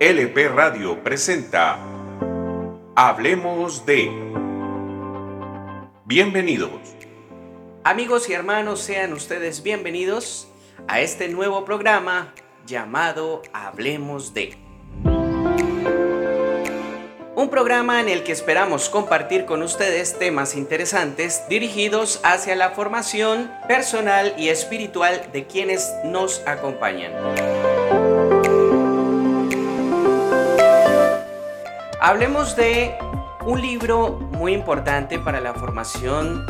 LP Radio presenta Hablemos de... Bienvenidos. Amigos y hermanos, sean ustedes bienvenidos a este nuevo programa llamado Hablemos de. Un programa en el que esperamos compartir con ustedes temas interesantes dirigidos hacia la formación personal y espiritual de quienes nos acompañan. Hablemos de un libro muy importante para la formación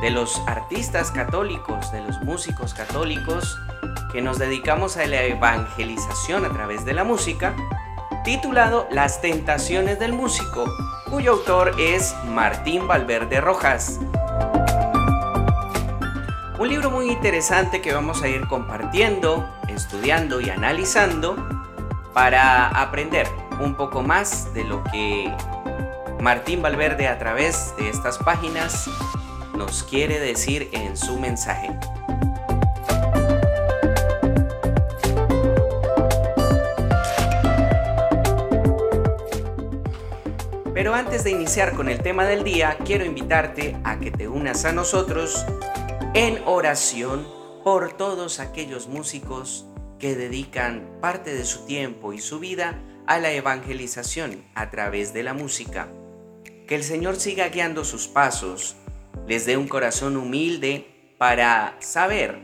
de los artistas católicos, de los músicos católicos, que nos dedicamos a la evangelización a través de la música titulado Las Tentaciones del Músico, cuyo autor es Martín Valverde Rojas. Un libro muy interesante que vamos a ir compartiendo, estudiando y analizando para aprender un poco más de lo que Martín Valverde a través de estas páginas nos quiere decir en su mensaje. Pero antes de iniciar con el tema del día, quiero invitarte a que te unas a nosotros en oración por todos aquellos músicos que dedican parte de su tiempo y su vida a la evangelización a través de la música. Que el Señor siga guiando sus pasos, les dé un corazón humilde para saber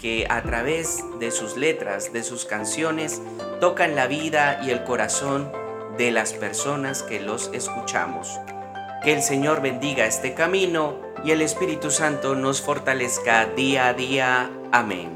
que a través de sus letras, de sus canciones, tocan la vida y el corazón de las personas que los escuchamos. Que el Señor bendiga este camino y el Espíritu Santo nos fortalezca día a día. Amén.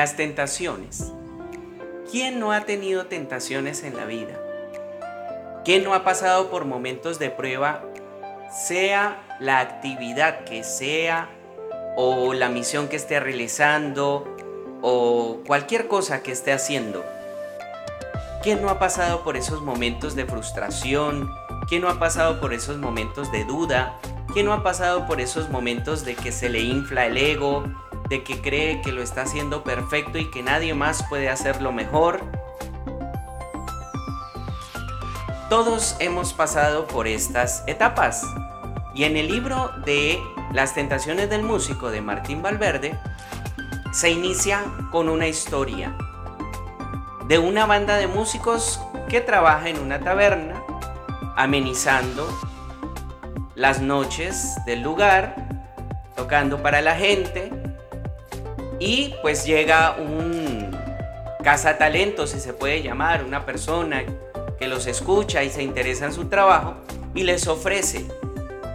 Las tentaciones. ¿Quién no ha tenido tentaciones en la vida? ¿Quién no ha pasado por momentos de prueba, sea la actividad que sea, o la misión que esté realizando, o cualquier cosa que esté haciendo? ¿Quién no ha pasado por esos momentos de frustración? ¿Quién no ha pasado por esos momentos de duda? ¿Quién no ha pasado por esos momentos de que se le infla el ego, de que cree que lo está haciendo perfecto y que nadie más puede hacerlo mejor? Todos hemos pasado por estas etapas. Y en el libro de Las tentaciones del músico de Martín Valverde, se inicia con una historia de una banda de músicos que trabaja en una taberna, amenizando las noches del lugar, tocando para la gente, y pues llega un cazatalento, si se puede llamar, una persona que los escucha y se interesa en su trabajo y les ofrece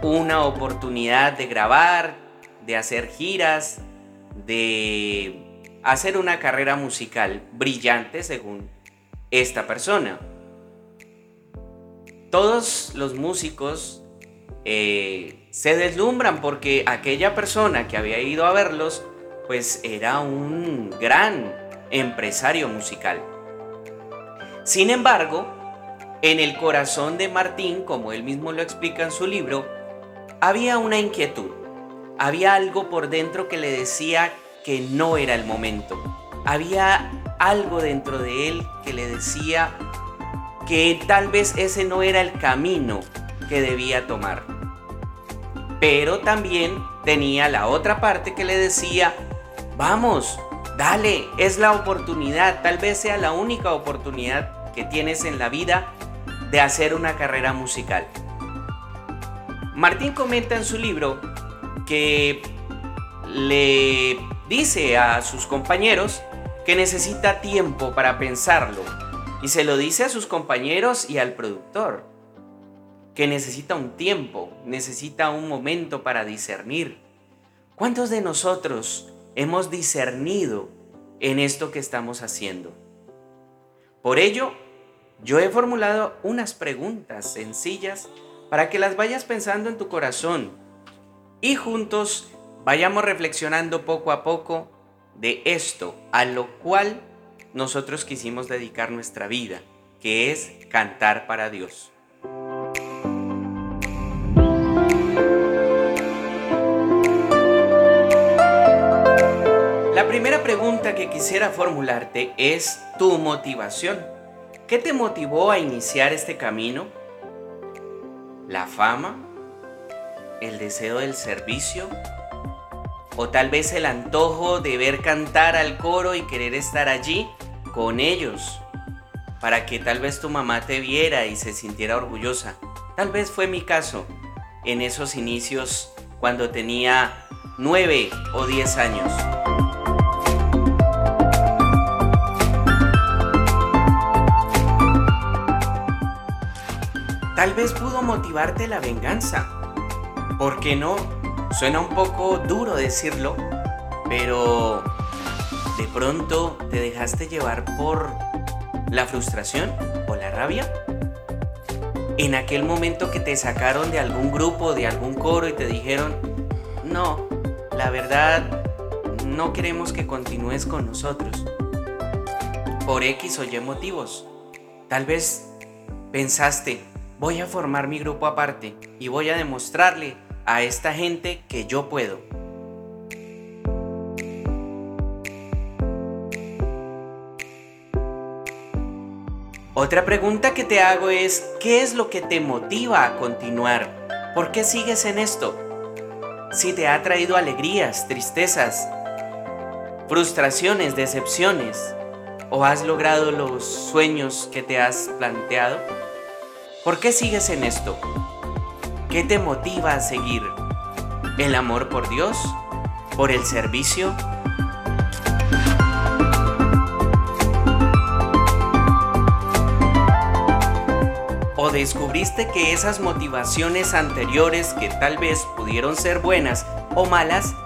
una oportunidad de grabar, de hacer giras, de hacer una carrera musical brillante según esta persona. Todos los músicos eh, se deslumbran porque aquella persona que había ido a verlos pues era un gran empresario musical. Sin embargo, en el corazón de Martín, como él mismo lo explica en su libro, había una inquietud, había algo por dentro que le decía que no era el momento, había algo dentro de él que le decía que tal vez ese no era el camino que debía tomar. pero también tenía la otra parte que le decía, vamos, dale, es la oportunidad, tal vez sea la única oportunidad que tienes en la vida de hacer una carrera musical. Martín comenta en su libro que le dice a sus compañeros que necesita tiempo para pensarlo y se lo dice a sus compañeros y al productor que necesita un tiempo, necesita un momento para discernir. ¿Cuántos de nosotros hemos discernido en esto que estamos haciendo? Por ello, yo he formulado unas preguntas sencillas para que las vayas pensando en tu corazón y juntos vayamos reflexionando poco a poco de esto a lo cual nosotros quisimos dedicar nuestra vida, que es cantar para Dios. Pregunta que quisiera formularte es tu motivación. ¿Qué te motivó a iniciar este camino? ¿La fama? ¿El deseo del servicio? ¿O tal vez el antojo de ver cantar al coro y querer estar allí con ellos? Para que tal vez tu mamá te viera y se sintiera orgullosa. Tal vez fue mi caso en esos inicios cuando tenía nueve o diez años. Tal vez pudo motivarte la venganza. ¿Por qué no? Suena un poco duro decirlo, pero de pronto te dejaste llevar por la frustración o la rabia. En aquel momento que te sacaron de algún grupo, de algún coro y te dijeron, no, la verdad, no queremos que continúes con nosotros. Por X o Y motivos. Tal vez pensaste, voy a formar mi grupo aparte y voy a demostrarle a esta gente que yo puedo. Otra pregunta que te hago es, ¿qué es lo que te motiva a continuar? ¿Por qué sigues en esto? Si te ha traído alegrías, tristezas, frustraciones, decepciones, o has logrado los sueños que te has planteado, ¿Por qué sigues en esto? ¿Qué te motiva a seguir? ¿El amor por Dios? ¿Por el servicio? ¿O descubriste que esas motivaciones anteriores que tal vez pudieron ser buenas o malas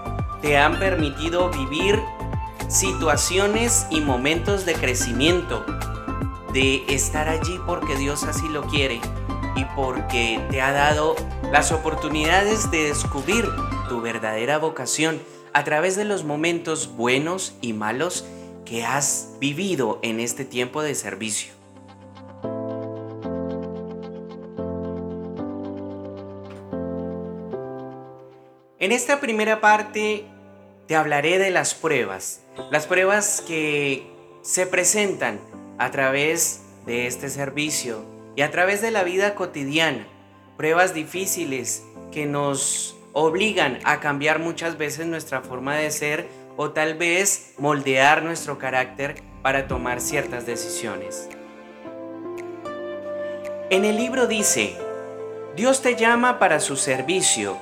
te han permitido vivir situaciones y momentos de crecimiento de estar allí porque Dios así lo quiere y porque te ha dado las oportunidades de descubrir tu verdadera vocación a través de los momentos buenos y malos que has vivido en este tiempo de servicio. En esta primera parte te hablaré de las pruebas, las pruebas que se presentan a través de este servicio y a través de la vida cotidiana, pruebas difíciles que nos obligan a cambiar muchas veces nuestra forma de ser o tal vez moldear nuestro carácter para tomar ciertas decisiones. En el libro dice, Dios te llama para su servicio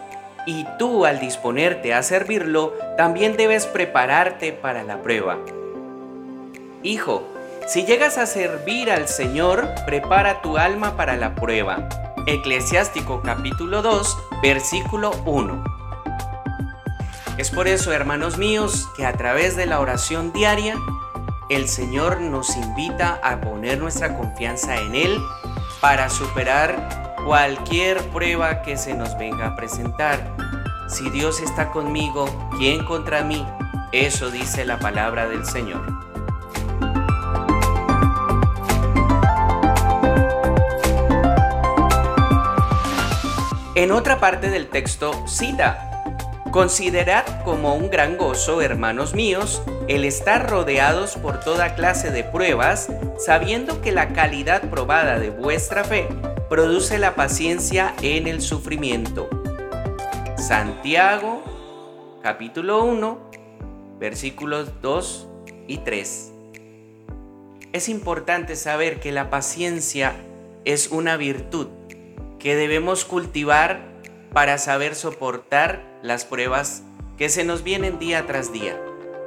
y tú al disponerte a servirlo también debes prepararte para la prueba. Hijo, si llegas a servir al Señor, prepara tu alma para la prueba. Eclesiástico capítulo 2, versículo 1. Es por eso, hermanos míos, que a través de la oración diaria, el Señor nos invita a poner nuestra confianza en Él para superar cualquier prueba que se nos venga a presentar. Si Dios está conmigo, ¿quién contra mí? Eso dice la palabra del Señor. En otra parte del texto cita, Considerad como un gran gozo, hermanos míos, el estar rodeados por toda clase de pruebas, sabiendo que la calidad probada de vuestra fe produce la paciencia en el sufrimiento. Santiago capítulo 1 versículos 2 y 3. Es importante saber que la paciencia es una virtud que debemos cultivar para saber soportar las pruebas que se nos vienen día tras día.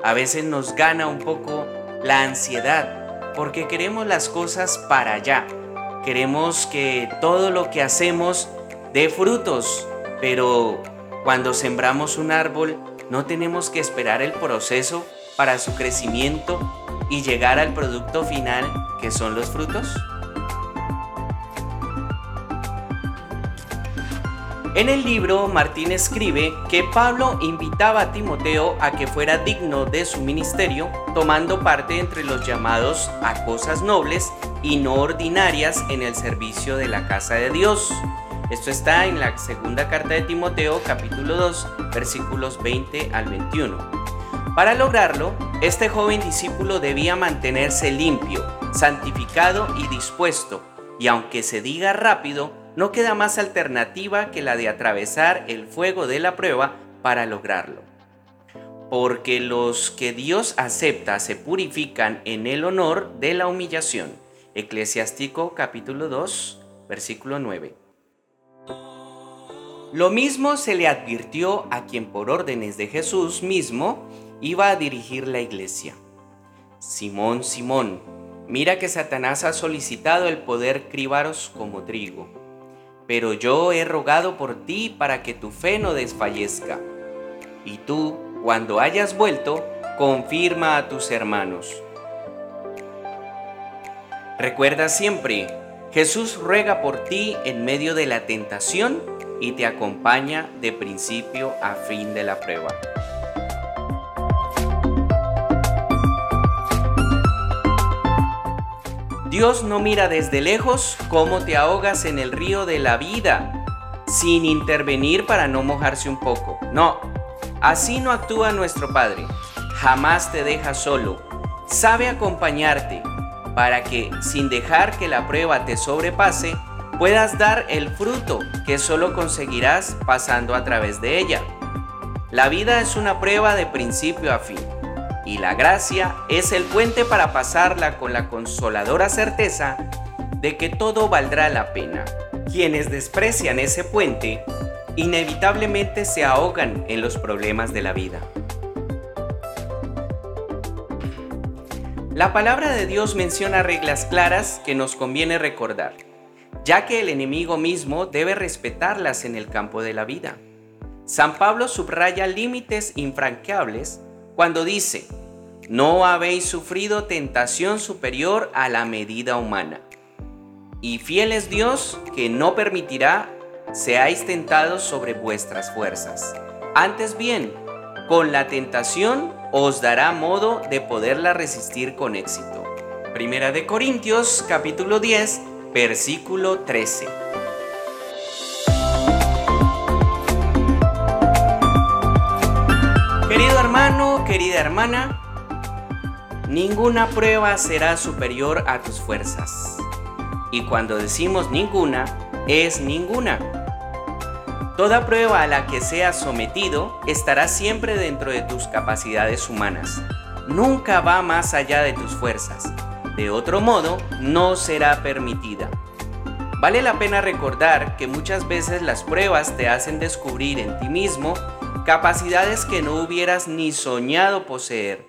A veces nos gana un poco la ansiedad porque queremos las cosas para allá. Queremos que todo lo que hacemos dé frutos, pero cuando sembramos un árbol no tenemos que esperar el proceso para su crecimiento y llegar al producto final que son los frutos. En el libro, Martín escribe que Pablo invitaba a Timoteo a que fuera digno de su ministerio, tomando parte entre los llamados a cosas nobles y no ordinarias en el servicio de la casa de Dios. Esto está en la segunda carta de Timoteo capítulo 2 versículos 20 al 21. Para lograrlo, este joven discípulo debía mantenerse limpio, santificado y dispuesto, y aunque se diga rápido, no queda más alternativa que la de atravesar el fuego de la prueba para lograrlo. Porque los que Dios acepta se purifican en el honor de la humillación. Eclesiástico capítulo 2, versículo 9. Lo mismo se le advirtió a quien por órdenes de Jesús mismo iba a dirigir la iglesia. Simón, Simón, mira que Satanás ha solicitado el poder cribaros como trigo pero yo he rogado por ti para que tu fe no desfallezca. Y tú, cuando hayas vuelto, confirma a tus hermanos. Recuerda siempre, Jesús ruega por ti en medio de la tentación y te acompaña de principio a fin de la prueba. Dios no mira desde lejos cómo te ahogas en el río de la vida sin intervenir para no mojarse un poco. No, así no actúa nuestro Padre. Jamás te deja solo. Sabe acompañarte para que, sin dejar que la prueba te sobrepase, puedas dar el fruto que solo conseguirás pasando a través de ella. La vida es una prueba de principio a fin y la gracia es el puente para pasarla con la consoladora certeza de que todo valdrá la pena. Quienes desprecian ese puente inevitablemente se ahogan en los problemas de la vida. La palabra de Dios menciona reglas claras que nos conviene recordar, ya que el enemigo mismo debe respetarlas en el campo de la vida. San Pablo subraya límites infranqueables cuando dice, no habéis sufrido tentación superior a la medida humana. Y fiel es Dios que no permitirá seáis tentados sobre vuestras fuerzas. Antes bien, con la tentación os dará modo de poderla resistir con éxito. Primera de Corintios capítulo 10, versículo 13. Hermano, querida hermana, ninguna prueba será superior a tus fuerzas. Y cuando decimos ninguna, es ninguna. Toda prueba a la que seas sometido estará siempre dentro de tus capacidades humanas. Nunca va más allá de tus fuerzas. De otro modo, no será permitida. Vale la pena recordar que muchas veces las pruebas te hacen descubrir en ti mismo capacidades que no hubieras ni soñado poseer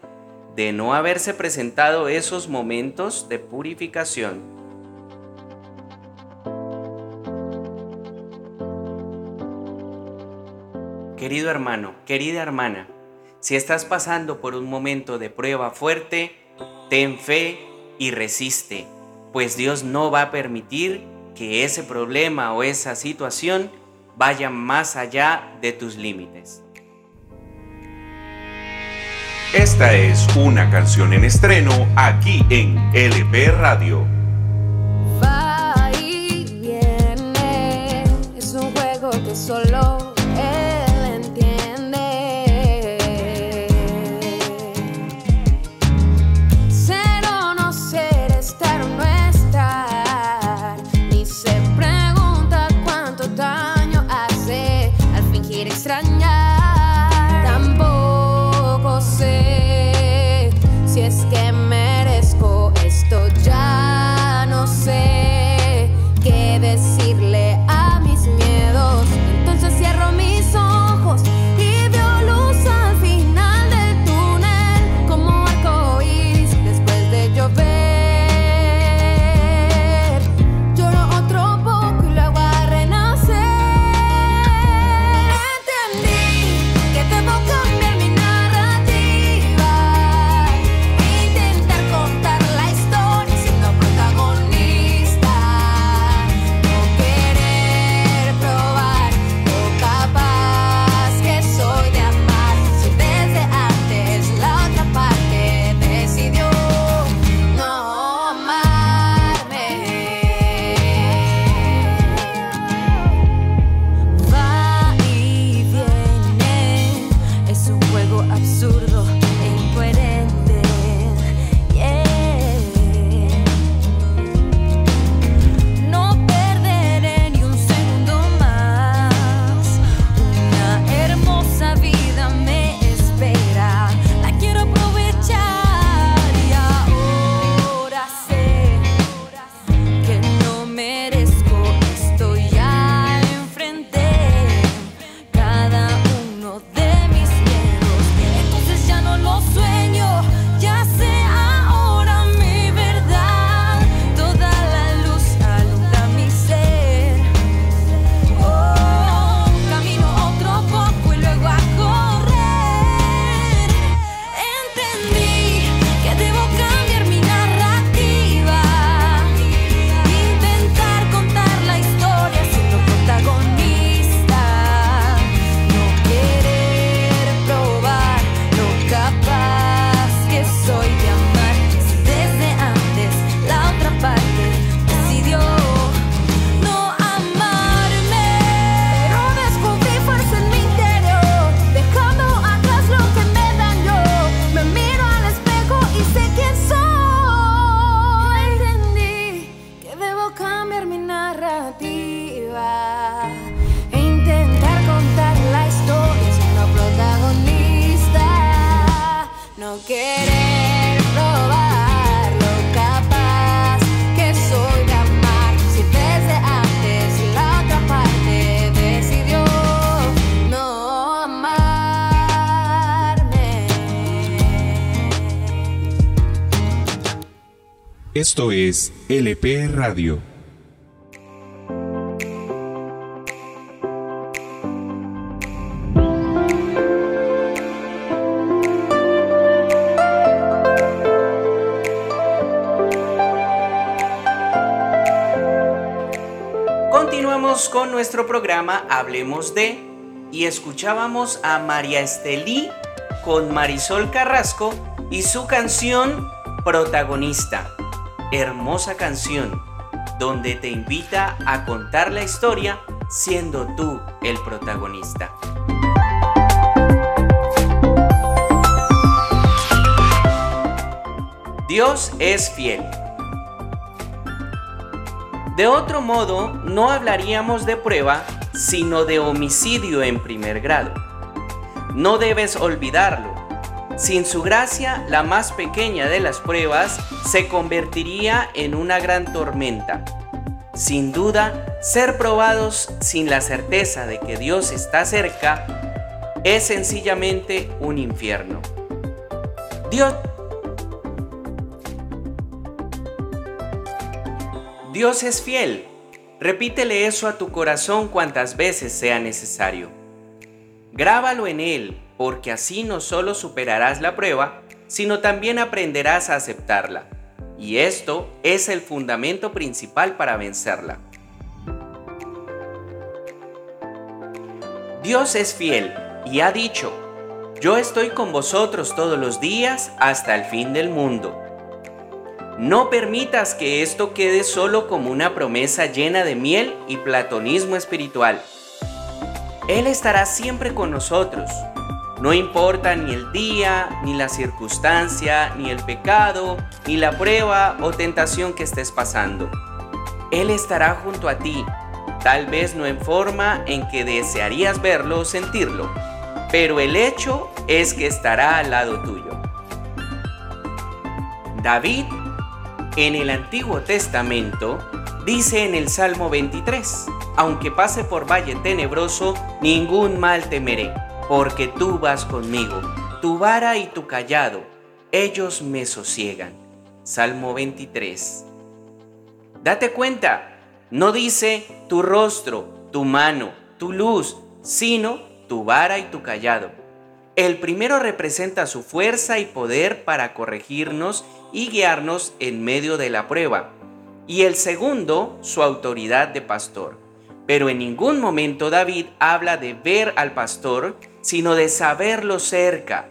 de no haberse presentado esos momentos de purificación. Querido hermano, querida hermana, si estás pasando por un momento de prueba fuerte, ten fe y resiste, pues Dios no va a permitir que ese problema o esa situación vaya más allá de tus límites. Esta es una canción en estreno aquí en LP Radio. Esto es LP Radio. Continuamos con nuestro programa Hablemos de y escuchábamos a María Estelí con Marisol Carrasco y su canción Protagonista. Hermosa canción donde te invita a contar la historia siendo tú el protagonista. Dios es fiel. De otro modo, no hablaríamos de prueba, sino de homicidio en primer grado. No debes olvidarlo. Sin su gracia, la más pequeña de las pruebas se convertiría en una gran tormenta. Sin duda, ser probados sin la certeza de que Dios está cerca es sencillamente un infierno. Dios Dios es fiel. Repítele eso a tu corazón cuantas veces sea necesario. Grábalo en él, porque así no solo superarás la prueba, sino también aprenderás a aceptarla. Y esto es el fundamento principal para vencerla. Dios es fiel y ha dicho, yo estoy con vosotros todos los días hasta el fin del mundo. No permitas que esto quede solo como una promesa llena de miel y platonismo espiritual. Él estará siempre con nosotros. No importa ni el día, ni la circunstancia, ni el pecado, ni la prueba o tentación que estés pasando. Él estará junto a ti, tal vez no en forma en que desearías verlo o sentirlo, pero el hecho es que estará al lado tuyo. David en el Antiguo Testamento dice en el Salmo 23, aunque pase por valle tenebroso, ningún mal temeré, porque tú vas conmigo, tu vara y tu callado, ellos me sosiegan. Salmo 23. Date cuenta, no dice tu rostro, tu mano, tu luz, sino tu vara y tu callado. El primero representa su fuerza y poder para corregirnos y guiarnos en medio de la prueba, y el segundo su autoridad de pastor. Pero en ningún momento David habla de ver al pastor, sino de saberlo cerca.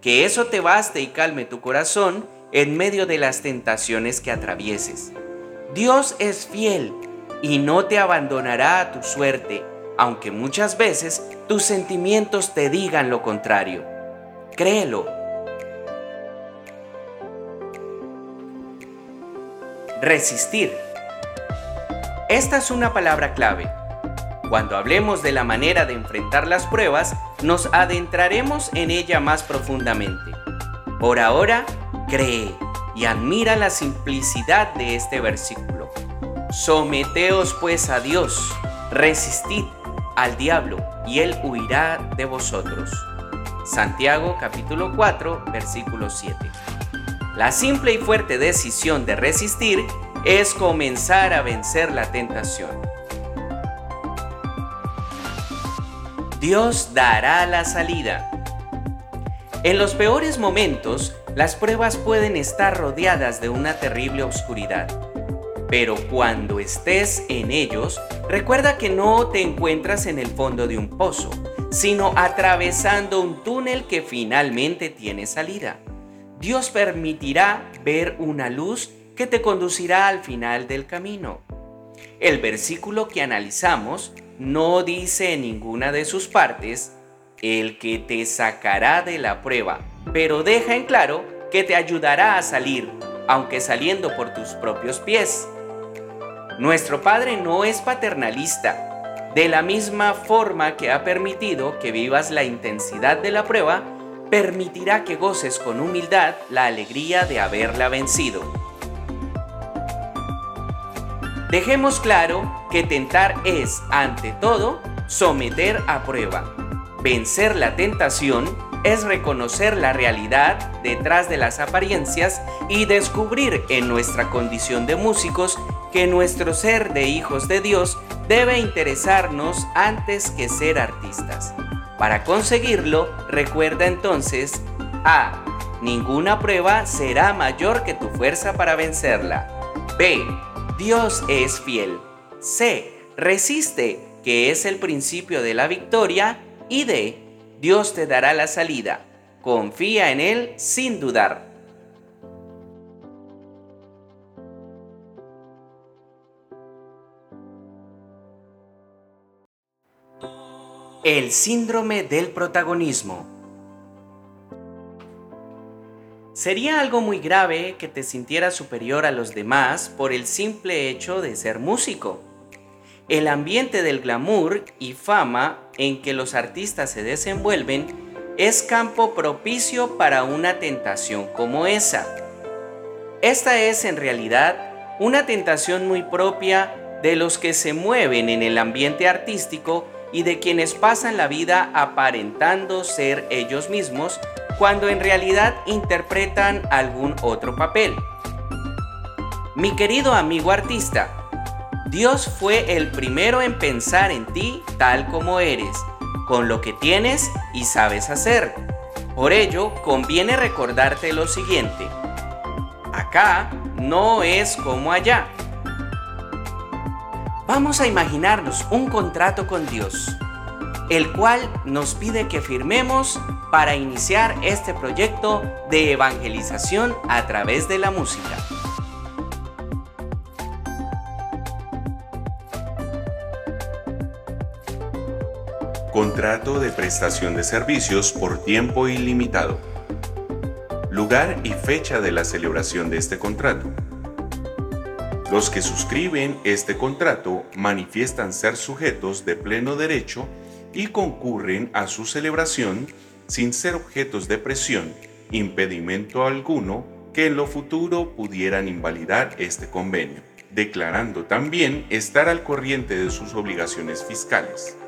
Que eso te baste y calme tu corazón en medio de las tentaciones que atravieses. Dios es fiel y no te abandonará a tu suerte aunque muchas veces tus sentimientos te digan lo contrario. Créelo. Resistir. Esta es una palabra clave. Cuando hablemos de la manera de enfrentar las pruebas, nos adentraremos en ella más profundamente. Por ahora, cree y admira la simplicidad de este versículo. Someteos pues a Dios, resistid al diablo y él huirá de vosotros. Santiago capítulo 4 versículo 7. La simple y fuerte decisión de resistir es comenzar a vencer la tentación. Dios dará la salida. En los peores momentos, las pruebas pueden estar rodeadas de una terrible oscuridad. Pero cuando estés en ellos, recuerda que no te encuentras en el fondo de un pozo, sino atravesando un túnel que finalmente tiene salida. Dios permitirá ver una luz que te conducirá al final del camino. El versículo que analizamos no dice en ninguna de sus partes el que te sacará de la prueba, pero deja en claro que te ayudará a salir, aunque saliendo por tus propios pies. Nuestro Padre no es paternalista. De la misma forma que ha permitido que vivas la intensidad de la prueba, permitirá que goces con humildad la alegría de haberla vencido. Dejemos claro que tentar es, ante todo, someter a prueba. Vencer la tentación es reconocer la realidad detrás de las apariencias y descubrir en nuestra condición de músicos que nuestro ser de hijos de Dios debe interesarnos antes que ser artistas. Para conseguirlo, recuerda entonces A. Ninguna prueba será mayor que tu fuerza para vencerla. B. Dios es fiel. C. Resiste, que es el principio de la victoria. Y D. Dios te dará la salida. Confía en Él sin dudar. El síndrome del protagonismo. Sería algo muy grave que te sintieras superior a los demás por el simple hecho de ser músico. El ambiente del glamour y fama en que los artistas se desenvuelven es campo propicio para una tentación como esa. Esta es en realidad una tentación muy propia de los que se mueven en el ambiente artístico y de quienes pasan la vida aparentando ser ellos mismos cuando en realidad interpretan algún otro papel. Mi querido amigo artista, Dios fue el primero en pensar en ti tal como eres, con lo que tienes y sabes hacer. Por ello, conviene recordarte lo siguiente. Acá no es como allá. Vamos a imaginarnos un contrato con Dios, el cual nos pide que firmemos para iniciar este proyecto de evangelización a través de la música. Contrato de prestación de servicios por tiempo ilimitado. Lugar y fecha de la celebración de este contrato. Los que suscriben este contrato manifiestan ser sujetos de pleno derecho y concurren a su celebración sin ser objetos de presión, impedimento alguno que en lo futuro pudieran invalidar este convenio, declarando también estar al corriente de sus obligaciones fiscales.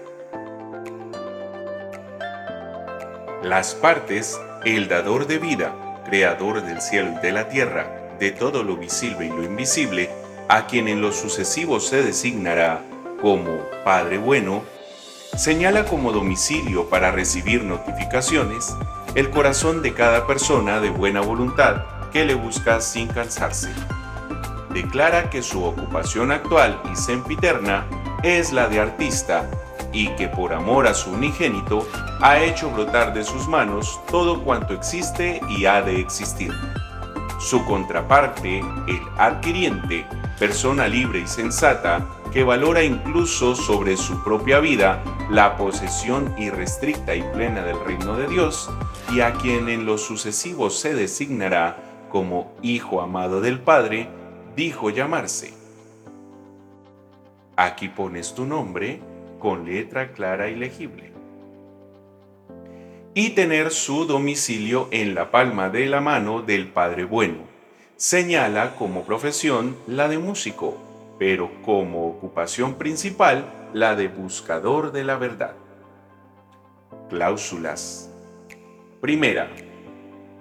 Las partes, el dador de vida, creador del cielo y de la tierra, de todo lo visible y lo invisible, a quien en lo sucesivo se designará como Padre Bueno, señala como domicilio para recibir notificaciones el corazón de cada persona de buena voluntad que le busca sin cansarse. Declara que su ocupación actual y sempiterna es la de artista y que por amor a su unigénito ha hecho brotar de sus manos todo cuanto existe y ha de existir. Su contraparte, el adquiriente, persona libre y sensata, que valora incluso sobre su propia vida la posesión irrestricta y plena del reino de Dios, y a quien en lo sucesivo se designará como Hijo amado del Padre, dijo llamarse. Aquí pones tu nombre con letra clara y legible. Y tener su domicilio en la palma de la mano del Padre Bueno. Señala como profesión la de músico, pero como ocupación principal la de buscador de la verdad. Cláusulas. Primera.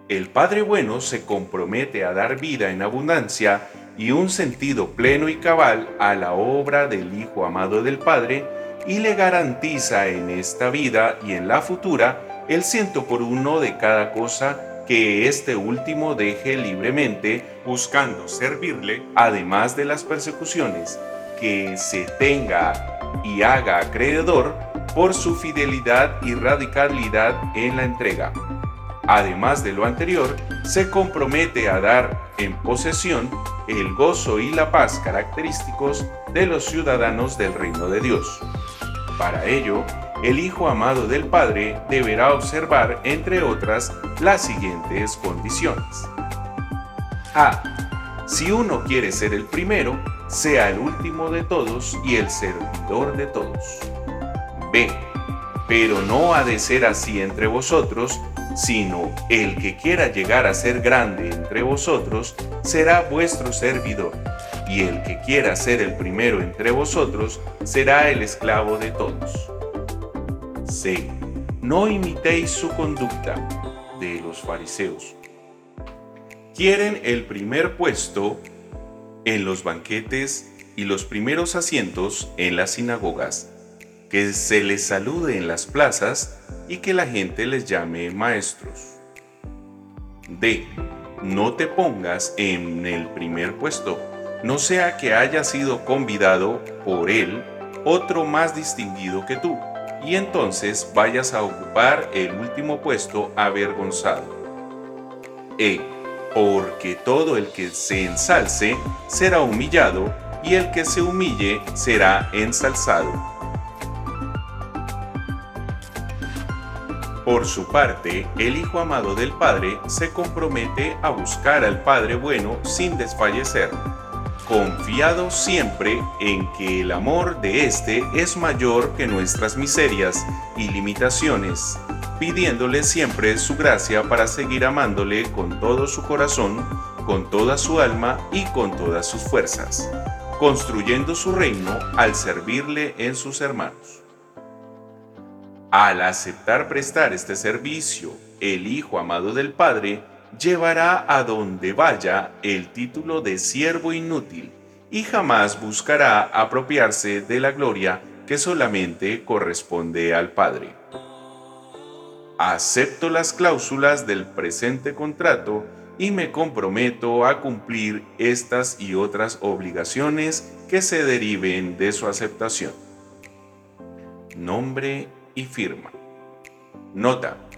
El Padre Bueno se compromete a dar vida en abundancia y un sentido pleno y cabal a la obra del Hijo amado del Padre y le garantiza en esta vida y en la futura el ciento por uno de cada cosa que este último deje libremente buscando servirle, además de las persecuciones que se tenga y haga acreedor por su fidelidad y radicalidad en la entrega. Además de lo anterior, se compromete a dar en posesión el gozo y la paz característicos de los ciudadanos del reino de Dios. Para ello, el Hijo amado del Padre deberá observar, entre otras, las siguientes condiciones. A. Si uno quiere ser el primero, sea el último de todos y el servidor de todos. B. Pero no ha de ser así entre vosotros, sino el que quiera llegar a ser grande entre vosotros será vuestro servidor, y el que quiera ser el primero entre vosotros será el esclavo de todos. C. No imitéis su conducta de los fariseos. Quieren el primer puesto en los banquetes y los primeros asientos en las sinagogas, que se les salude en las plazas y que la gente les llame maestros. D. No te pongas en el primer puesto, no sea que haya sido convidado por él otro más distinguido que tú, y entonces vayas a ocupar el último puesto avergonzado. E. Porque todo el que se ensalce será humillado, y el que se humille será ensalzado. Por su parte, el Hijo amado del Padre se compromete a buscar al Padre bueno sin desfallecer, confiado siempre en que el amor de éste es mayor que nuestras miserias y limitaciones, pidiéndole siempre su gracia para seguir amándole con todo su corazón, con toda su alma y con todas sus fuerzas, construyendo su reino al servirle en sus hermanos. Al aceptar prestar este servicio, el Hijo amado del Padre llevará a donde vaya el título de siervo inútil y jamás buscará apropiarse de la gloria que solamente corresponde al Padre. Acepto las cláusulas del presente contrato y me comprometo a cumplir estas y otras obligaciones que se deriven de su aceptación. Nombre y firma. Nota.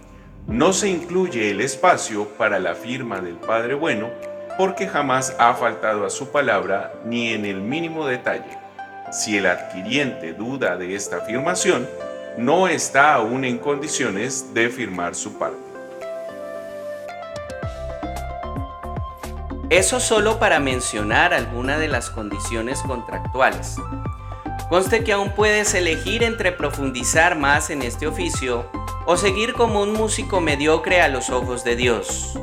No se incluye el espacio para la firma del Padre Bueno porque jamás ha faltado a su palabra ni en el mínimo detalle. Si el adquiriente duda de esta afirmación, no está aún en condiciones de firmar su parte. Eso solo para mencionar alguna de las condiciones contractuales. Conste que aún puedes elegir entre profundizar más en este oficio o seguir como un músico mediocre a los ojos de Dios.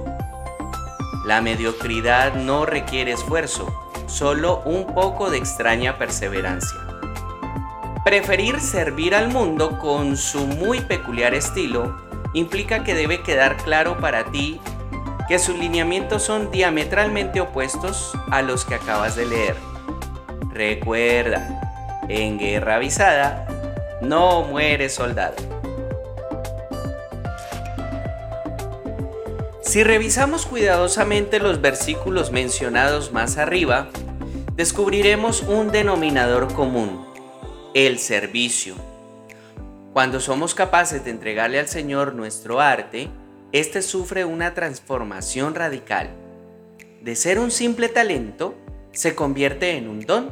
La mediocridad no requiere esfuerzo, solo un poco de extraña perseverancia. Preferir servir al mundo con su muy peculiar estilo implica que debe quedar claro para ti que sus lineamientos son diametralmente opuestos a los que acabas de leer. Recuerda, en guerra avisada, no muere soldado. Si revisamos cuidadosamente los versículos mencionados más arriba, descubriremos un denominador común, el servicio. Cuando somos capaces de entregarle al Señor nuestro arte, éste sufre una transformación radical. De ser un simple talento, se convierte en un don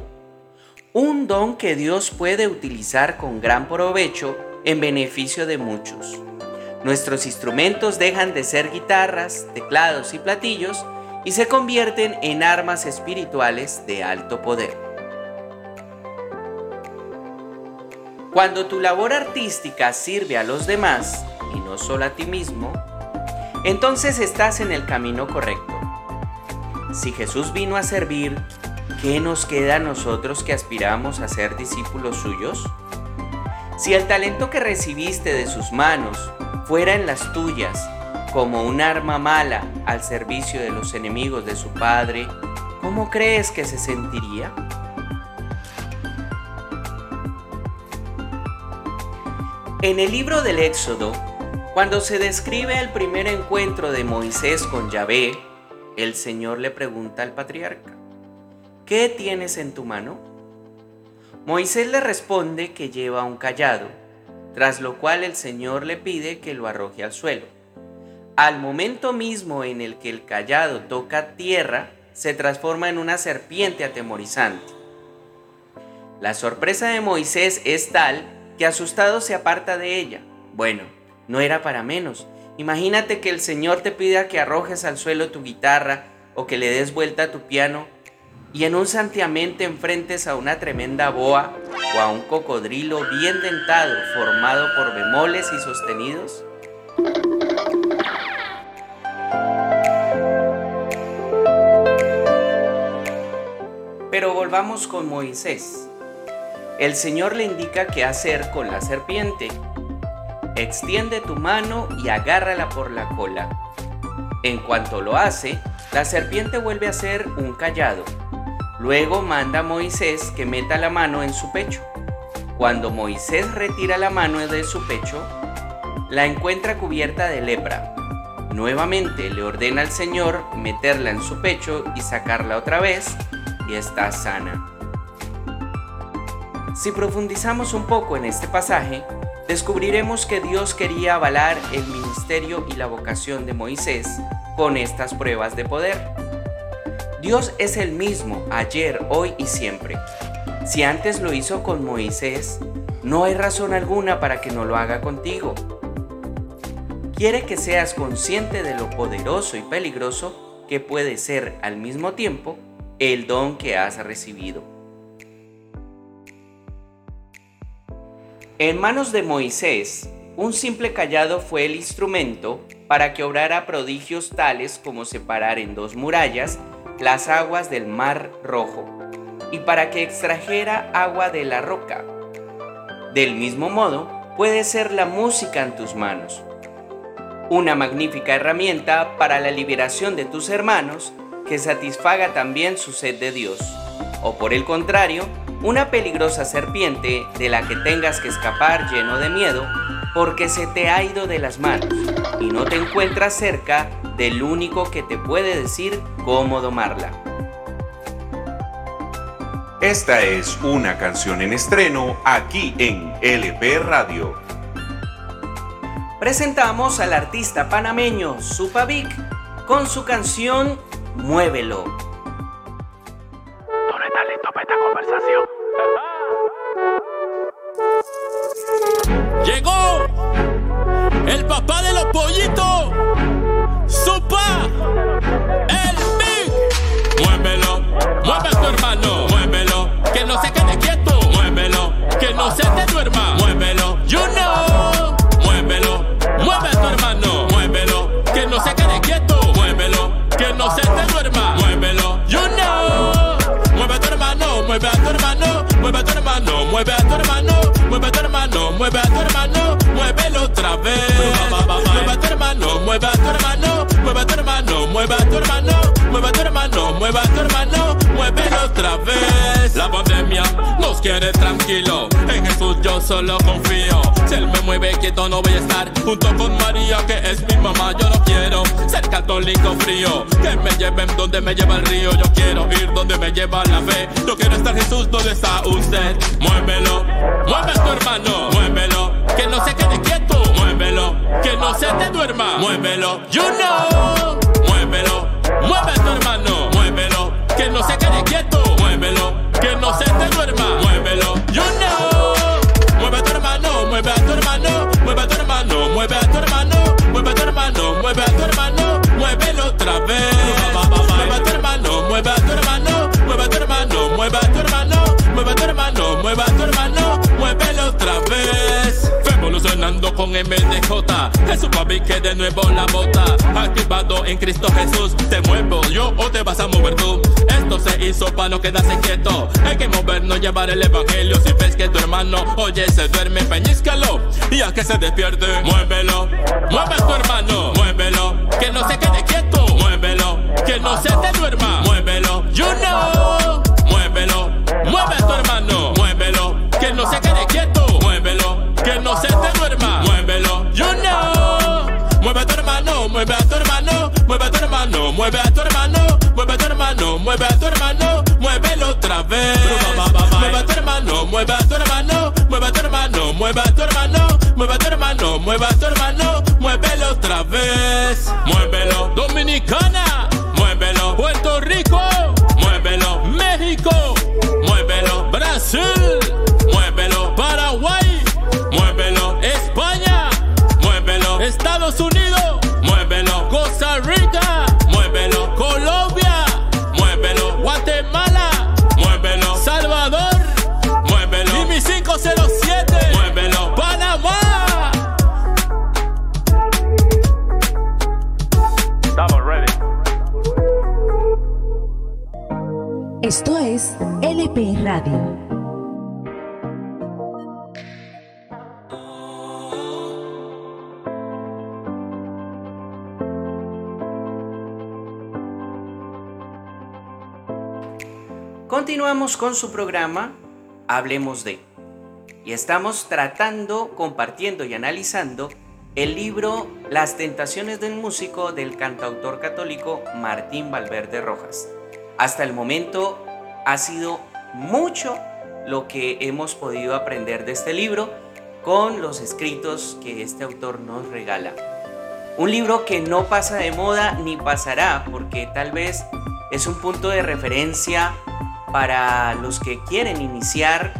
un don que Dios puede utilizar con gran provecho en beneficio de muchos. Nuestros instrumentos dejan de ser guitarras, teclados y platillos y se convierten en armas espirituales de alto poder. Cuando tu labor artística sirve a los demás y no solo a ti mismo, entonces estás en el camino correcto. Si Jesús vino a servir, ¿qué nos queda a nosotros que aspiramos a ser discípulos suyos? Si el talento que recibiste de sus manos en las tuyas como un arma mala al servicio de los enemigos de su Padre, ¿cómo crees que se sentiría? En el libro del Éxodo, cuando se describe el primer encuentro de Moisés con Yahvé, el Señor le pregunta al patriarca, ¿qué tienes en tu mano? Moisés le responde que lleva un callado, tras lo cual el Señor le pide que lo arroje al suelo. Al momento mismo en el que el callado toca tierra, se transforma en una serpiente atemorizante. La sorpresa de Moisés es tal que asustado se aparta de ella. Bueno, no era para menos. Imagínate que el Señor te pida que arrojes al suelo tu guitarra o que le des vuelta a tu piano y en un santiamén te enfrentes a una tremenda boa o a un cocodrilo bien dentado formado por bemoles y sostenidos? Pero volvamos con Moisés. El Señor le indica qué hacer con la serpiente. Extiende tu mano y agárrala por la cola. En cuanto lo hace, la serpiente vuelve a ser un callado, Luego manda a Moisés que meta la mano en su pecho. Cuando Moisés retira la mano de su pecho, la encuentra cubierta de lepra. Nuevamente le ordena al Señor meterla en su pecho y sacarla otra vez y está sana. Si profundizamos un poco en este pasaje, descubriremos que Dios quería avalar el ministerio y la vocación de Moisés con estas pruebas de poder. Dios es el mismo ayer, hoy y siempre. Si antes lo hizo con Moisés, no hay razón alguna para que no lo haga contigo. Quiere que seas consciente de lo poderoso y peligroso que puede ser al mismo tiempo el don que has recibido. En manos de Moisés, un simple callado fue el instrumento para que obrara prodigios tales como separar en dos murallas las aguas del mar rojo y para que extrajera agua de la roca. Del mismo modo, puede ser la música en tus manos, una magnífica herramienta para la liberación de tus hermanos que satisfaga también su sed de Dios, o por el contrario, una peligrosa serpiente de la que tengas que escapar lleno de miedo porque se te ha ido de las manos y no te encuentras cerca del único que te puede decir cómo domarla. Esta es una canción en estreno aquí en LP Radio. Presentamos al artista panameño Supavic con su canción Muévelo. ¿Tú no estás listo para esta conversación? Llegó el papá de los pollitos, hermano, mueve a tu hermano, muévelo otra vez. La pandemia nos quiere tranquilo, en Jesús yo solo confío. Si él me mueve quieto no voy a estar junto con María que es mi mamá. Yo no quiero ser católico frío, que me lleven donde me lleva el río. Yo quiero ir donde me lleva la fe. Yo quiero estar Jesús donde está usted. Muévelo, mueve tu hermano, muévelo, que no se quede quieto, muévelo, que no se te duerma, muévelo, you know, muévelo, mueve tu hermano, no se quede quieto, muévelo, que no se te duerma, muévelo, you know, mueve a tu hermano, mueve a tu hermano, mueve a tu hermano, mueve a tu hermano, mueve a tu hermano, mueve a tu hermano, muévelo otra vez, con MDJ, Jesús papi que de nuevo la bota. Activado en Cristo Jesús, te muevo yo o te vas a mover tú. Esto se hizo para no quedarse quieto. Hay que movernos, llevar el evangelio. Si ves que tu hermano, oye, se duerme, peñíscalo y a que se despierte. Muévelo, mueve a tu hermano, muévelo, que no se quede quieto. Muévelo, que no se te duerma. Muévelo, hermano, mueve a tu hermano, muévelo otra vez. Muévelo, Radio. Continuamos con su programa Hablemos de. Y estamos tratando, compartiendo y analizando el libro Las tentaciones del músico del cantautor católico Martín Valverde Rojas. Hasta el momento ha sido mucho lo que hemos podido aprender de este libro con los escritos que este autor nos regala. Un libro que no pasa de moda ni pasará porque tal vez es un punto de referencia para los que quieren iniciar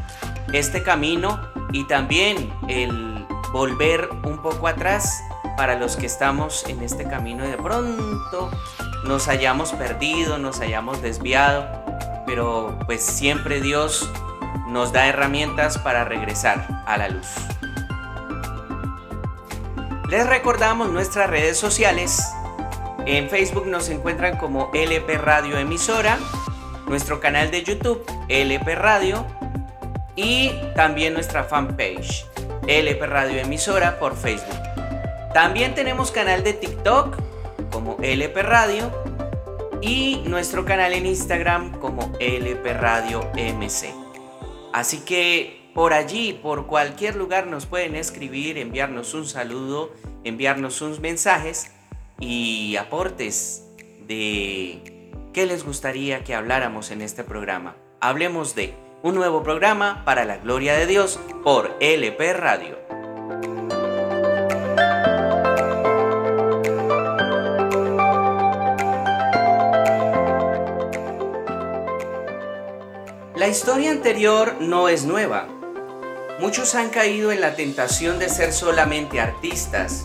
este camino y también el volver un poco atrás para los que estamos en este camino y de pronto nos hayamos perdido, nos hayamos desviado, pero pues siempre Dios nos da herramientas para regresar a la luz. Les recordamos nuestras redes sociales. En Facebook nos encuentran como LP Radio Emisora, nuestro canal de YouTube LP Radio y también nuestra fanpage LP Radio Emisora por Facebook. También tenemos canal de TikTok como LP Radio y nuestro canal en Instagram como LP Radio MC. Así que por allí, por cualquier lugar nos pueden escribir, enviarnos un saludo, enviarnos sus mensajes y aportes de qué les gustaría que habláramos en este programa. Hablemos de un nuevo programa para la gloria de Dios por LP Radio. La historia anterior no es nueva. Muchos han caído en la tentación de ser solamente artistas,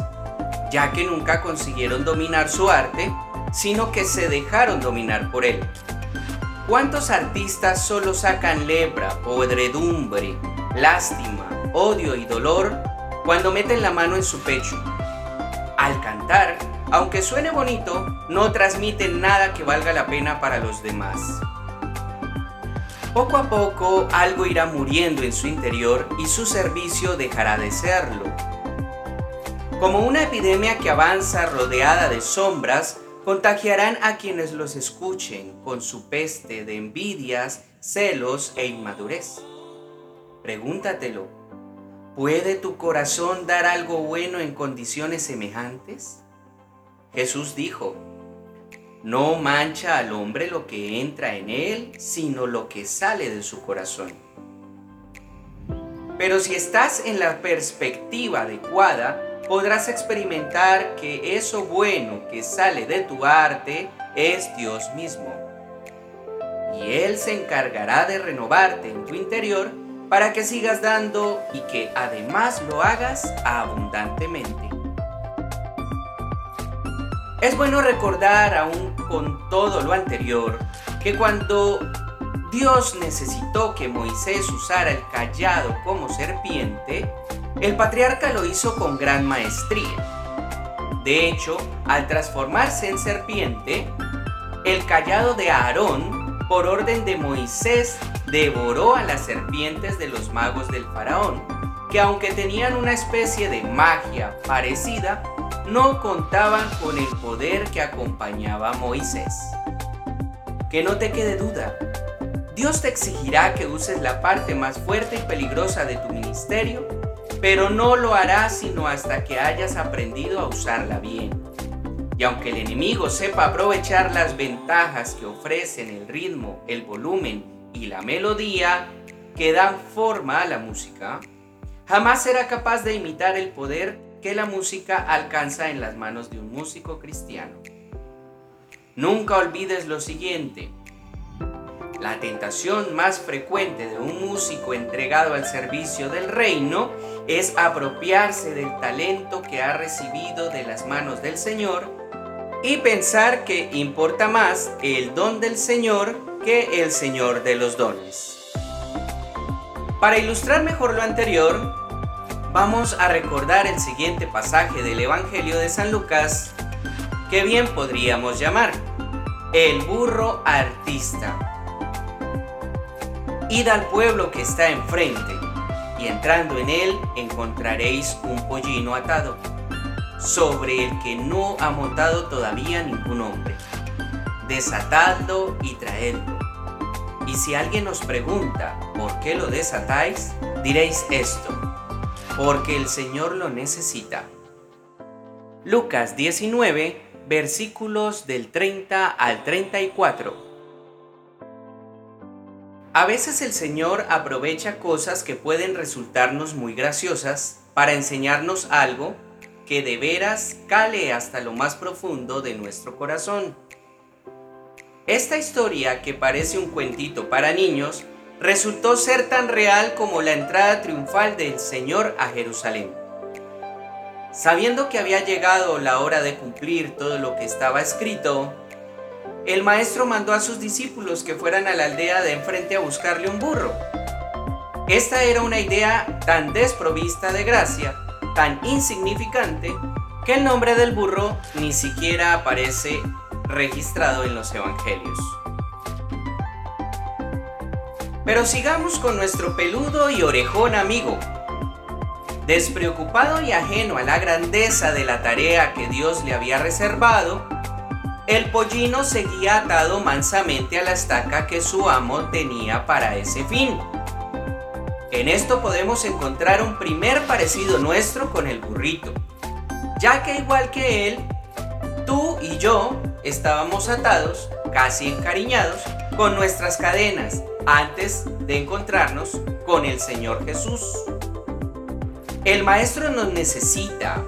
ya que nunca consiguieron dominar su arte, sino que se dejaron dominar por él. ¿Cuántos artistas solo sacan lepra, podredumbre, lástima, odio y dolor cuando meten la mano en su pecho? Al cantar, aunque suene bonito, no transmiten nada que valga la pena para los demás. Poco a poco algo irá muriendo en su interior y su servicio dejará de serlo. Como una epidemia que avanza rodeada de sombras, contagiarán a quienes los escuchen con su peste de envidias, celos e inmadurez. Pregúntatelo, ¿puede tu corazón dar algo bueno en condiciones semejantes? Jesús dijo, no mancha al hombre lo que entra en él, sino lo que sale de su corazón. Pero si estás en la perspectiva adecuada, podrás experimentar que eso bueno que sale de tu arte es Dios mismo. Y Él se encargará de renovarte en tu interior para que sigas dando y que además lo hagas abundantemente. Es bueno recordar aún con todo lo anterior que cuando Dios necesitó que Moisés usara el callado como serpiente, el patriarca lo hizo con gran maestría. De hecho, al transformarse en serpiente, el callado de Aarón, por orden de Moisés, devoró a las serpientes de los magos del faraón, que aunque tenían una especie de magia parecida, no contaban con el poder que acompañaba a Moisés. Que no te quede duda, Dios te exigirá que uses la parte más fuerte y peligrosa de tu ministerio pero no lo harás sino hasta que hayas aprendido a usarla bien. Y aunque el enemigo sepa aprovechar las ventajas que ofrecen el ritmo, el volumen y la melodía que dan forma a la música, jamás será capaz de imitar el poder que la música alcanza en las manos de un músico cristiano. Nunca olvides lo siguiente, la tentación más frecuente de un músico entregado al servicio del reino es apropiarse del talento que ha recibido de las manos del Señor y pensar que importa más el don del Señor que el Señor de los dones. Para ilustrar mejor lo anterior, vamos a recordar el siguiente pasaje del Evangelio de San Lucas que bien podríamos llamar el burro artista. Id al pueblo que está enfrente, y entrando en él encontraréis un pollino atado, sobre el que no ha montado todavía ningún hombre. Desatadlo y traedlo. Y si alguien os pregunta por qué lo desatáis, diréis esto, porque el Señor lo necesita. Lucas 19, versículos del 30 al 34. A veces el Señor aprovecha cosas que pueden resultarnos muy graciosas para enseñarnos algo que de veras cale hasta lo más profundo de nuestro corazón. Esta historia, que parece un cuentito para niños, resultó ser tan real como la entrada triunfal del Señor a Jerusalén. Sabiendo que había llegado la hora de cumplir todo lo que estaba escrito, el maestro mandó a sus discípulos que fueran a la aldea de enfrente a buscarle un burro. Esta era una idea tan desprovista de gracia, tan insignificante, que el nombre del burro ni siquiera aparece registrado en los evangelios. Pero sigamos con nuestro peludo y orejón amigo. Despreocupado y ajeno a la grandeza de la tarea que Dios le había reservado, el pollino seguía atado mansamente a la estaca que su amo tenía para ese fin. En esto podemos encontrar un primer parecido nuestro con el burrito, ya que igual que él, tú y yo estábamos atados, casi encariñados, con nuestras cadenas antes de encontrarnos con el Señor Jesús. El Maestro nos necesita,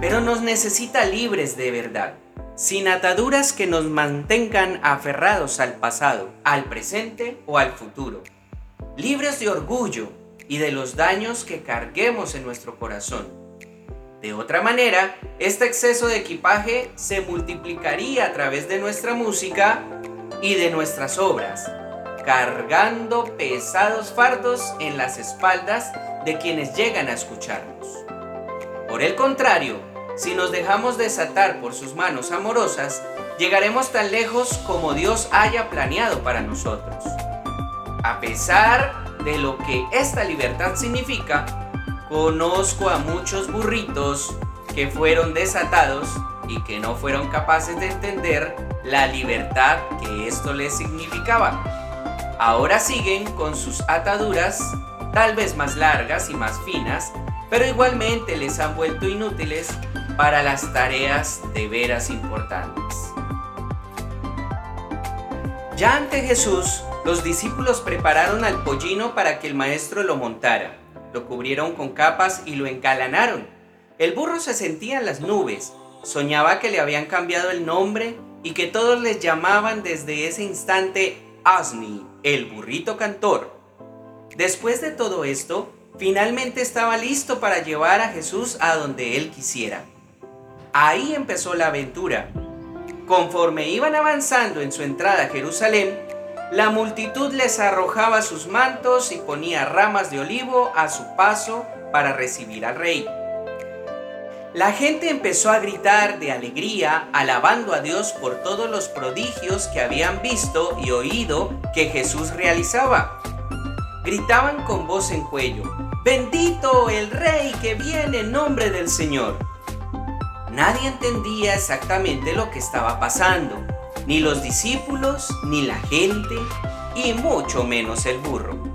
pero nos necesita libres de verdad sin ataduras que nos mantengan aferrados al pasado, al presente o al futuro, libres de orgullo y de los daños que carguemos en nuestro corazón. De otra manera, este exceso de equipaje se multiplicaría a través de nuestra música y de nuestras obras, cargando pesados fardos en las espaldas de quienes llegan a escucharnos. Por el contrario, si nos dejamos desatar por sus manos amorosas, llegaremos tan lejos como Dios haya planeado para nosotros. A pesar de lo que esta libertad significa, conozco a muchos burritos que fueron desatados y que no fueron capaces de entender la libertad que esto les significaba. Ahora siguen con sus ataduras, tal vez más largas y más finas, pero igualmente les han vuelto inútiles para las tareas de veras importantes. Ya ante Jesús, los discípulos prepararon al pollino para que el maestro lo montara. Lo cubrieron con capas y lo encalanaron. El burro se sentía en las nubes, soñaba que le habían cambiado el nombre y que todos les llamaban desde ese instante Asni, el burrito cantor. Después de todo esto, finalmente estaba listo para llevar a Jesús a donde él quisiera. Ahí empezó la aventura. Conforme iban avanzando en su entrada a Jerusalén, la multitud les arrojaba sus mantos y ponía ramas de olivo a su paso para recibir al rey. La gente empezó a gritar de alegría, alabando a Dios por todos los prodigios que habían visto y oído que Jesús realizaba. Gritaban con voz en cuello, bendito el rey que viene en nombre del Señor. Nadie entendía exactamente lo que estaba pasando, ni los discípulos, ni la gente, y mucho menos el burro.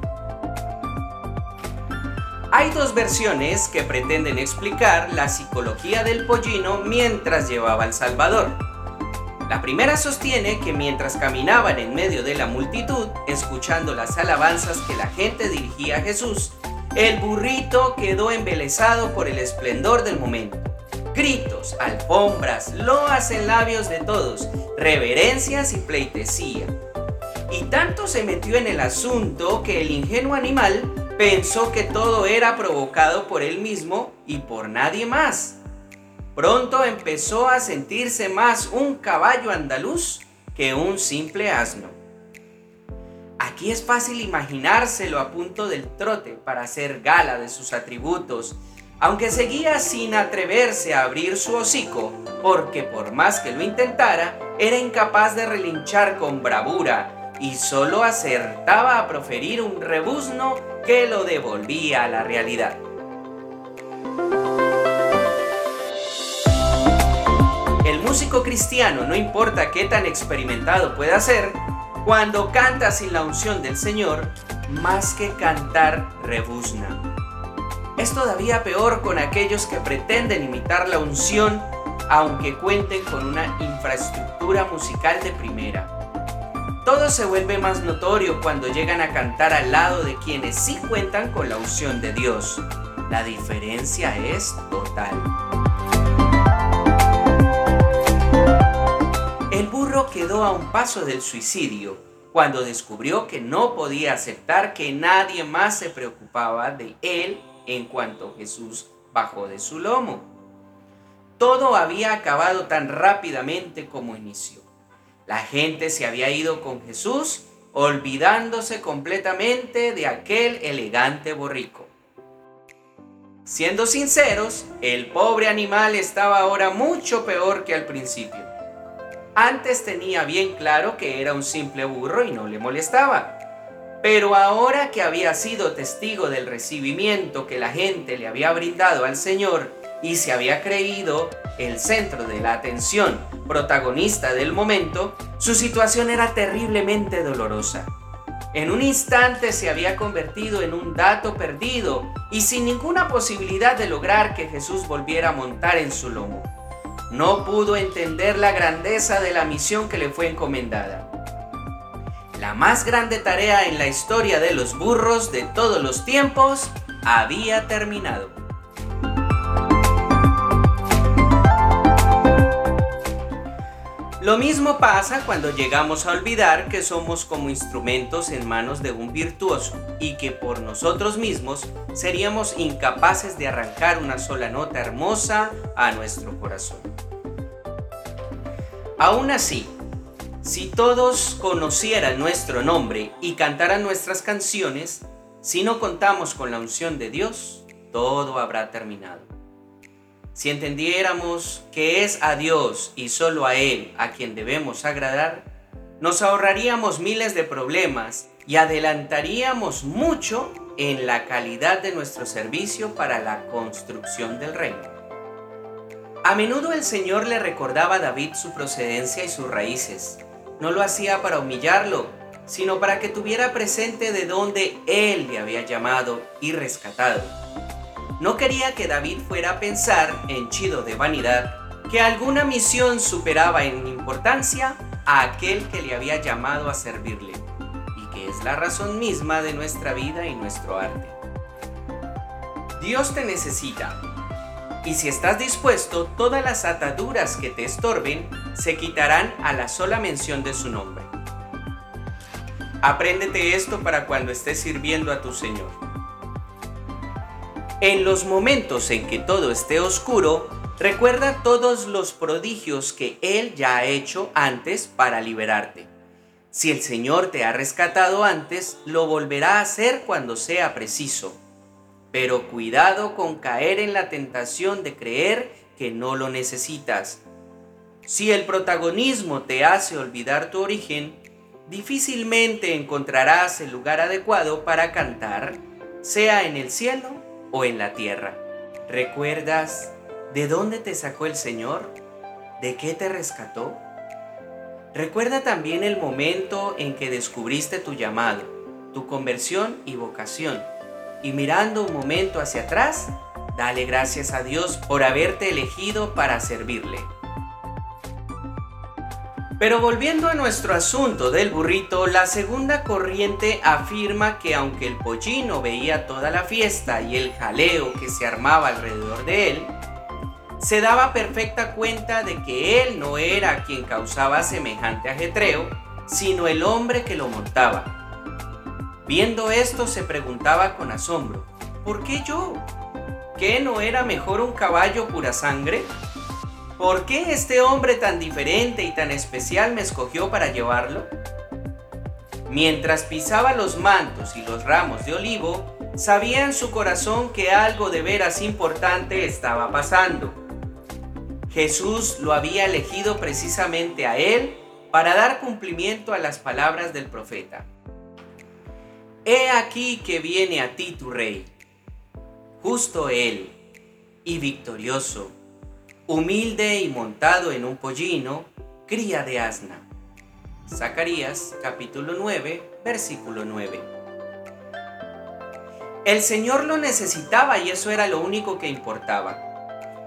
Hay dos versiones que pretenden explicar la psicología del pollino mientras llevaba al Salvador. La primera sostiene que mientras caminaban en medio de la multitud, escuchando las alabanzas que la gente dirigía a Jesús, el burrito quedó embelesado por el esplendor del momento gritos, alfombras, loas en labios de todos, reverencias y pleitesía. Y tanto se metió en el asunto que el ingenuo animal pensó que todo era provocado por él mismo y por nadie más. Pronto empezó a sentirse más un caballo andaluz que un simple asno. Aquí es fácil imaginárselo a punto del trote para hacer gala de sus atributos aunque seguía sin atreverse a abrir su hocico, porque por más que lo intentara, era incapaz de relinchar con bravura y solo acertaba a proferir un rebuzno que lo devolvía a la realidad. El músico cristiano, no importa qué tan experimentado pueda ser, cuando canta sin la unción del Señor, más que cantar rebuzna. Es todavía peor con aquellos que pretenden imitar la unción aunque cuenten con una infraestructura musical de primera. Todo se vuelve más notorio cuando llegan a cantar al lado de quienes sí cuentan con la unción de Dios. La diferencia es total. El burro quedó a un paso del suicidio cuando descubrió que no podía aceptar que nadie más se preocupaba de él en cuanto Jesús bajó de su lomo. Todo había acabado tan rápidamente como inició. La gente se había ido con Jesús, olvidándose completamente de aquel elegante borrico. Siendo sinceros, el pobre animal estaba ahora mucho peor que al principio. Antes tenía bien claro que era un simple burro y no le molestaba. Pero ahora que había sido testigo del recibimiento que la gente le había brindado al Señor y se había creído el centro de la atención, protagonista del momento, su situación era terriblemente dolorosa. En un instante se había convertido en un dato perdido y sin ninguna posibilidad de lograr que Jesús volviera a montar en su lomo. No pudo entender la grandeza de la misión que le fue encomendada la más grande tarea en la historia de los burros de todos los tiempos había terminado. Lo mismo pasa cuando llegamos a olvidar que somos como instrumentos en manos de un virtuoso y que por nosotros mismos seríamos incapaces de arrancar una sola nota hermosa a nuestro corazón. Aún así, si todos conocieran nuestro nombre y cantaran nuestras canciones, si no contamos con la unción de Dios, todo habrá terminado. Si entendiéramos que es a Dios y solo a Él a quien debemos agradar, nos ahorraríamos miles de problemas y adelantaríamos mucho en la calidad de nuestro servicio para la construcción del reino. A menudo el Señor le recordaba a David su procedencia y sus raíces, no lo hacía para humillarlo, sino para que tuviera presente de dónde Él le había llamado y rescatado. No quería que David fuera a pensar, henchido de vanidad, que alguna misión superaba en importancia a aquel que le había llamado a servirle, y que es la razón misma de nuestra vida y nuestro arte. Dios te necesita y si estás dispuesto, todas las ataduras que te estorben se quitarán a la sola mención de su nombre. Apréndete esto para cuando estés sirviendo a tu Señor. En los momentos en que todo esté oscuro, recuerda todos los prodigios que Él ya ha hecho antes para liberarte. Si el Señor te ha rescatado antes, lo volverá a hacer cuando sea preciso pero cuidado con caer en la tentación de creer que no lo necesitas. Si el protagonismo te hace olvidar tu origen, difícilmente encontrarás el lugar adecuado para cantar, sea en el cielo o en la tierra. ¿Recuerdas de dónde te sacó el Señor? ¿De qué te rescató? Recuerda también el momento en que descubriste tu llamado, tu conversión y vocación y mirando un momento hacia atrás, dale gracias a Dios por haberte elegido para servirle. Pero volviendo a nuestro asunto del burrito, la segunda corriente afirma que aunque el pollino veía toda la fiesta y el jaleo que se armaba alrededor de él, se daba perfecta cuenta de que él no era quien causaba semejante ajetreo, sino el hombre que lo montaba Viendo esto se preguntaba con asombro, ¿por qué yo? ¿Qué no era mejor un caballo pura sangre? ¿Por qué este hombre tan diferente y tan especial me escogió para llevarlo? Mientras pisaba los mantos y los ramos de olivo, sabía en su corazón que algo de veras importante estaba pasando. Jesús lo había elegido precisamente a él para dar cumplimiento a las palabras del profeta. He aquí que viene a ti tu rey, justo él y victorioso, humilde y montado en un pollino, cría de asna. Zacarías capítulo 9, versículo 9. El Señor lo necesitaba y eso era lo único que importaba.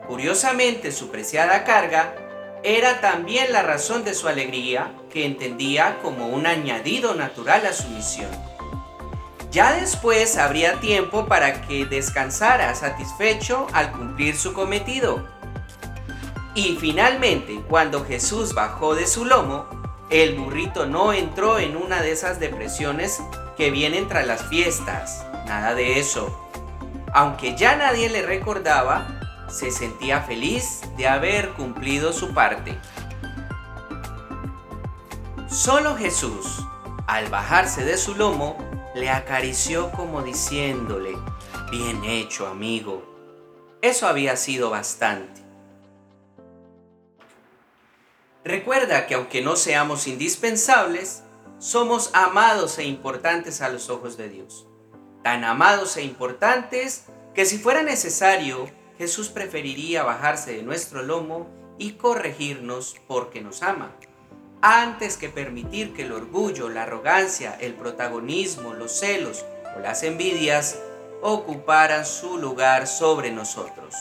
Curiosamente, su preciada carga era también la razón de su alegría, que entendía como un añadido natural a su misión. Ya después habría tiempo para que descansara satisfecho al cumplir su cometido. Y finalmente, cuando Jesús bajó de su lomo, el burrito no entró en una de esas depresiones que vienen tras las fiestas, nada de eso. Aunque ya nadie le recordaba, se sentía feliz de haber cumplido su parte. Solo Jesús, al bajarse de su lomo, le acarició como diciéndole, bien hecho amigo. Eso había sido bastante. Recuerda que aunque no seamos indispensables, somos amados e importantes a los ojos de Dios. Tan amados e importantes que si fuera necesario, Jesús preferiría bajarse de nuestro lomo y corregirnos porque nos ama antes que permitir que el orgullo, la arrogancia, el protagonismo, los celos o las envidias ocuparan su lugar sobre nosotros.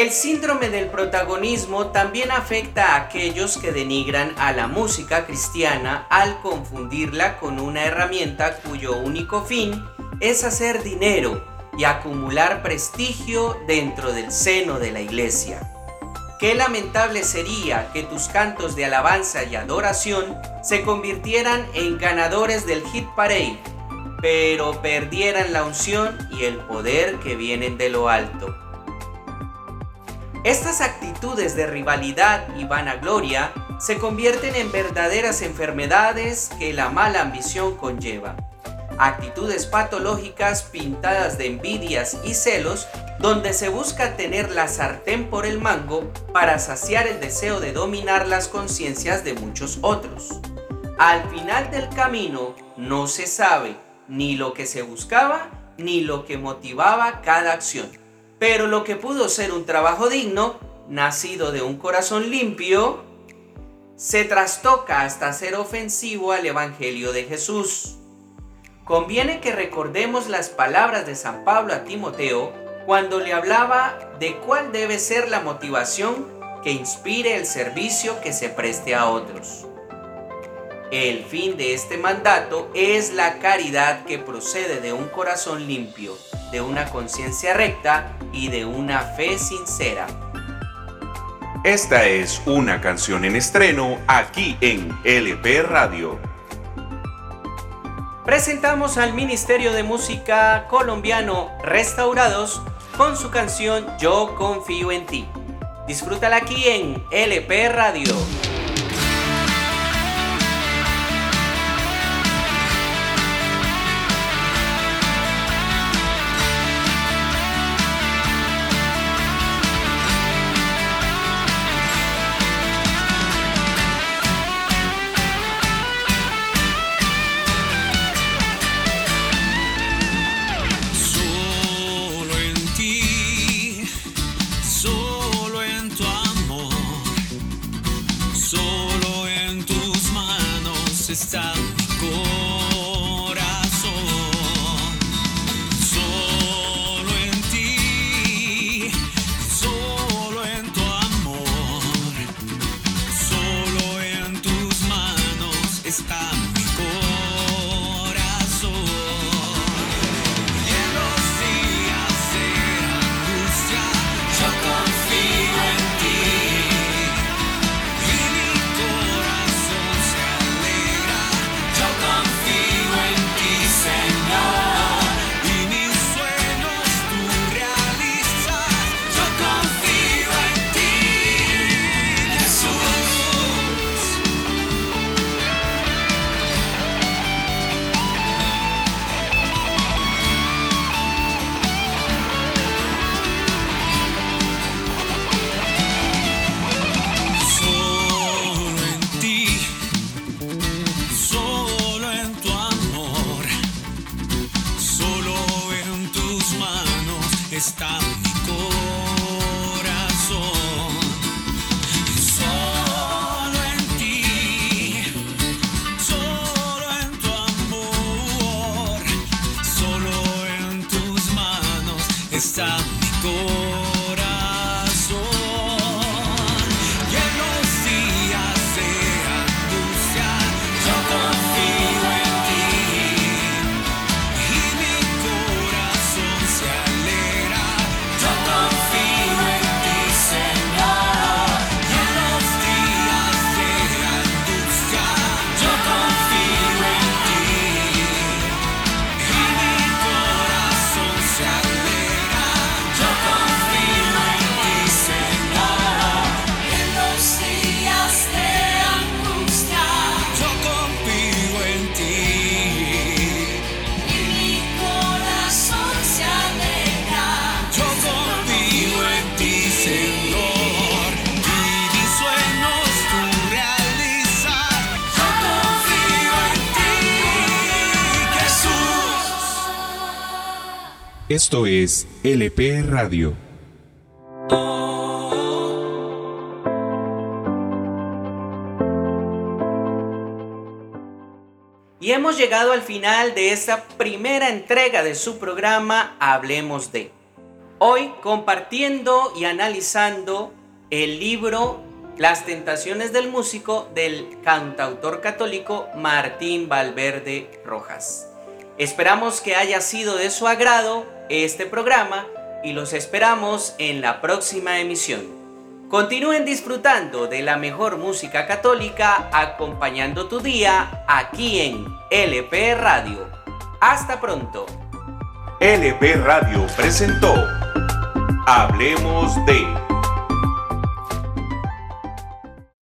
El síndrome del protagonismo también afecta a aquellos que denigran a la música cristiana al confundirla con una herramienta cuyo único fin es hacer dinero y acumular prestigio dentro del seno de la iglesia. Qué lamentable sería que tus cantos de alabanza y adoración se convirtieran en ganadores del hit parade, pero perdieran la unción y el poder que vienen de lo alto. Estas actitudes de rivalidad y vanagloria se convierten en verdaderas enfermedades que la mala ambición conlleva actitudes patológicas pintadas de envidias y celos, donde se busca tener la sartén por el mango para saciar el deseo de dominar las conciencias de muchos otros. Al final del camino no se sabe ni lo que se buscaba ni lo que motivaba cada acción, pero lo que pudo ser un trabajo digno, nacido de un corazón limpio, se trastoca hasta ser ofensivo al Evangelio de Jesús. Conviene que recordemos las palabras de San Pablo a Timoteo cuando le hablaba de cuál debe ser la motivación que inspire el servicio que se preste a otros. El fin de este mandato es la caridad que procede de un corazón limpio, de una conciencia recta y de una fe sincera. Esta es una canción en estreno aquí en LP Radio presentamos al Ministerio de Música colombiano Restaurados con su canción Yo confío en ti. Disfrútala aquí en LP Radio. Está mi. Esto es LP Radio. Y hemos llegado al final de esta primera entrega de su programa Hablemos de. Hoy compartiendo y analizando el libro Las tentaciones del músico del cantautor católico Martín Valverde Rojas. Esperamos que haya sido de su agrado este programa y los esperamos en la próxima emisión. Continúen disfrutando de la mejor música católica acompañando tu día aquí en LP Radio. Hasta pronto. LP Radio presentó Hablemos de